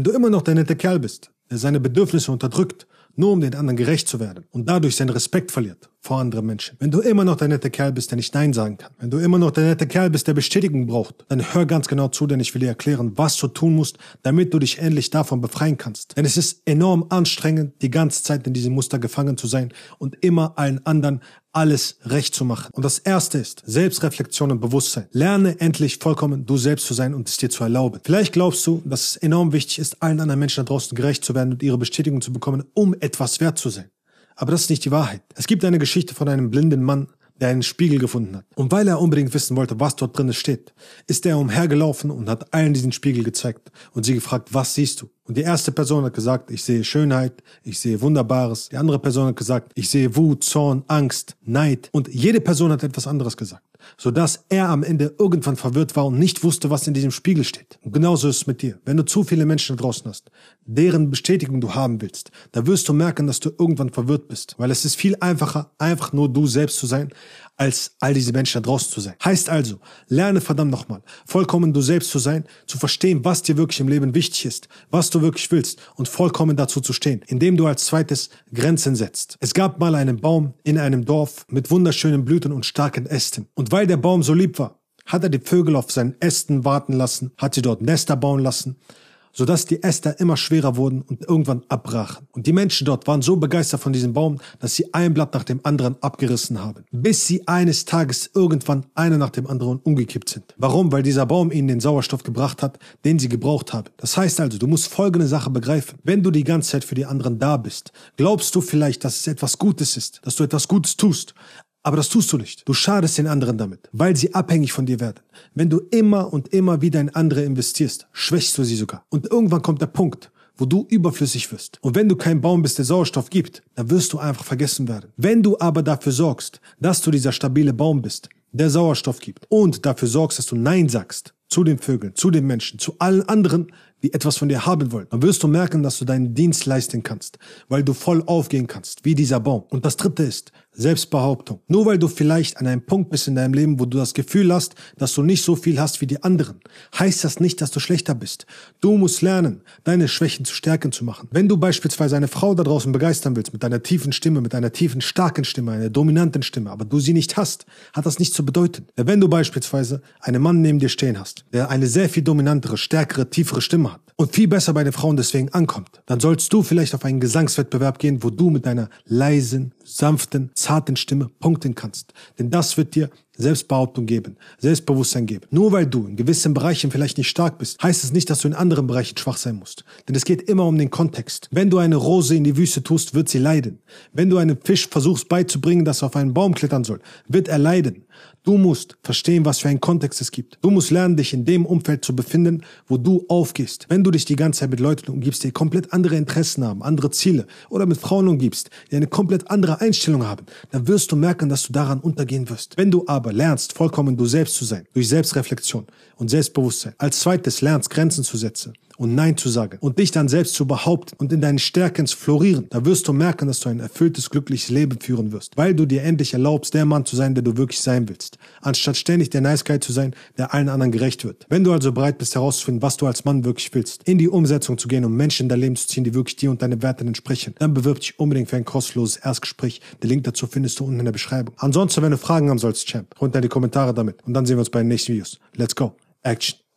Wenn du immer noch der nette Kerl bist, der seine Bedürfnisse unterdrückt, nur um den anderen gerecht zu werden und dadurch seinen Respekt verliert vor anderen Menschen. Wenn du immer noch der nette Kerl bist, der nicht Nein sagen kann, wenn du immer noch der nette Kerl bist, der Bestätigung braucht, dann hör ganz genau zu, denn ich will dir erklären, was du tun musst, damit du dich endlich davon befreien kannst. Denn es ist enorm anstrengend, die ganze Zeit in diesem Muster gefangen zu sein und immer allen anderen alles recht zu machen. Und das erste ist Selbstreflexion und Bewusstsein. Lerne endlich vollkommen du selbst zu sein und es dir zu erlauben. Vielleicht glaubst du, dass es enorm wichtig ist, allen anderen Menschen da draußen gerecht zu werden und ihre Bestätigung zu bekommen, um etwas wert zu sein. Aber das ist nicht die Wahrheit. Es gibt eine Geschichte von einem blinden Mann, der einen Spiegel gefunden hat. Und weil er unbedingt wissen wollte, was dort drin steht, ist er umhergelaufen und hat allen diesen Spiegel gezeigt und sie gefragt, was siehst du? Und die erste Person hat gesagt, ich sehe Schönheit, ich sehe Wunderbares. Die andere Person hat gesagt, ich sehe Wut, Zorn, Angst, Neid. Und jede Person hat etwas anderes gesagt, sodass er am Ende irgendwann verwirrt war und nicht wusste, was in diesem Spiegel steht. Und genauso ist es mit dir. Wenn du zu viele Menschen draußen hast, deren Bestätigung du haben willst, da wirst du merken, dass du irgendwann verwirrt bist. Weil es ist viel einfacher, einfach nur du selbst zu sein, als all diese Menschen da draußen zu sein. Heißt also, lerne verdammt nochmal, vollkommen du selbst zu sein, zu verstehen, was dir wirklich im Leben wichtig ist, was du wirklich willst und vollkommen dazu zu stehen, indem du als zweites Grenzen setzt. Es gab mal einen Baum in einem Dorf mit wunderschönen Blüten und starken Ästen. Und weil der Baum so lieb war, hat er die Vögel auf seinen Ästen warten lassen, hat sie dort Nester bauen lassen sodass die Äste immer schwerer wurden und irgendwann abbrachen. Und die Menschen dort waren so begeistert von diesem Baum, dass sie ein Blatt nach dem anderen abgerissen haben, bis sie eines Tages irgendwann einer nach dem anderen umgekippt sind. Warum? Weil dieser Baum ihnen den Sauerstoff gebracht hat, den sie gebraucht haben. Das heißt also, du musst folgende Sache begreifen. Wenn du die ganze Zeit für die anderen da bist, glaubst du vielleicht, dass es etwas Gutes ist, dass du etwas Gutes tust, aber das tust du nicht. Du schadest den anderen damit, weil sie abhängig von dir werden. Wenn du immer und immer wieder in andere investierst, schwächst du sie sogar. Und irgendwann kommt der Punkt, wo du überflüssig wirst. Und wenn du kein Baum bist, der Sauerstoff gibt, dann wirst du einfach vergessen werden. Wenn du aber dafür sorgst, dass du dieser stabile Baum bist, der Sauerstoff gibt und dafür sorgst, dass du Nein sagst zu den Vögeln, zu den Menschen, zu allen anderen, die etwas von dir haben wollen, dann wirst du merken, dass du deinen Dienst leisten kannst, weil du voll aufgehen kannst, wie dieser Baum. Und das dritte ist Selbstbehauptung. Nur weil du vielleicht an einem Punkt bist in deinem Leben, wo du das Gefühl hast, dass du nicht so viel hast wie die anderen, heißt das nicht, dass du schlechter bist. Du musst lernen, deine Schwächen zu Stärken zu machen. Wenn du beispielsweise eine Frau da draußen begeistern willst, mit deiner tiefen Stimme, mit einer tiefen, starken Stimme, einer dominanten Stimme, aber du sie nicht hast, hat das nichts zu bedeuten. Wenn du beispielsweise einen Mann neben dir stehen hast, der eine sehr viel dominantere, stärkere, tiefere Stimme hat und viel besser bei den Frauen deswegen ankommt, dann sollst du vielleicht auf einen Gesangswettbewerb gehen, wo du mit deiner leisen, sanften, zarten Stimme punkten kannst. Denn das wird dir Selbstbehauptung geben, Selbstbewusstsein geben. Nur weil du in gewissen Bereichen vielleicht nicht stark bist, heißt es nicht, dass du in anderen Bereichen schwach sein musst. Denn es geht immer um den Kontext. Wenn du eine Rose in die Wüste tust, wird sie leiden. Wenn du einem Fisch versuchst beizubringen, dass er auf einen Baum klettern soll, wird er leiden. Du musst verstehen, was für einen Kontext es gibt. Du musst lernen, dich in dem Umfeld zu befinden, wo du aufgehst. Wenn du dich die ganze Zeit mit Leuten umgibst, die komplett andere Interessen haben, andere Ziele oder mit Frauen umgibst, die eine komplett andere Einstellung haben, dann wirst du merken, dass du daran untergehen wirst. Wenn du aber lernst, vollkommen du selbst zu sein, durch Selbstreflexion und Selbstbewusstsein, als zweites lernst, Grenzen zu setzen und Nein zu sagen und dich dann selbst zu behaupten und in deinen Stärken zu florieren, da wirst du merken, dass du ein erfülltes, glückliches Leben führen wirst, weil du dir endlich erlaubst, der Mann zu sein, der du wirklich sein willst, anstatt ständig der Nice Guy zu sein, der allen anderen gerecht wird. Wenn du also bereit bist herauszufinden, was du als Mann wirklich willst, in die Umsetzung zu gehen, um Menschen in dein Leben zu ziehen, die wirklich dir und deine Werten entsprechen, dann bewirb dich unbedingt für ein kostenloses Erstgespräch. Den Link dazu findest du unten in der Beschreibung. Ansonsten, wenn du Fragen haben sollst, Champ, runter in die Kommentare damit und dann sehen wir uns bei den nächsten Videos. Let's go. Action.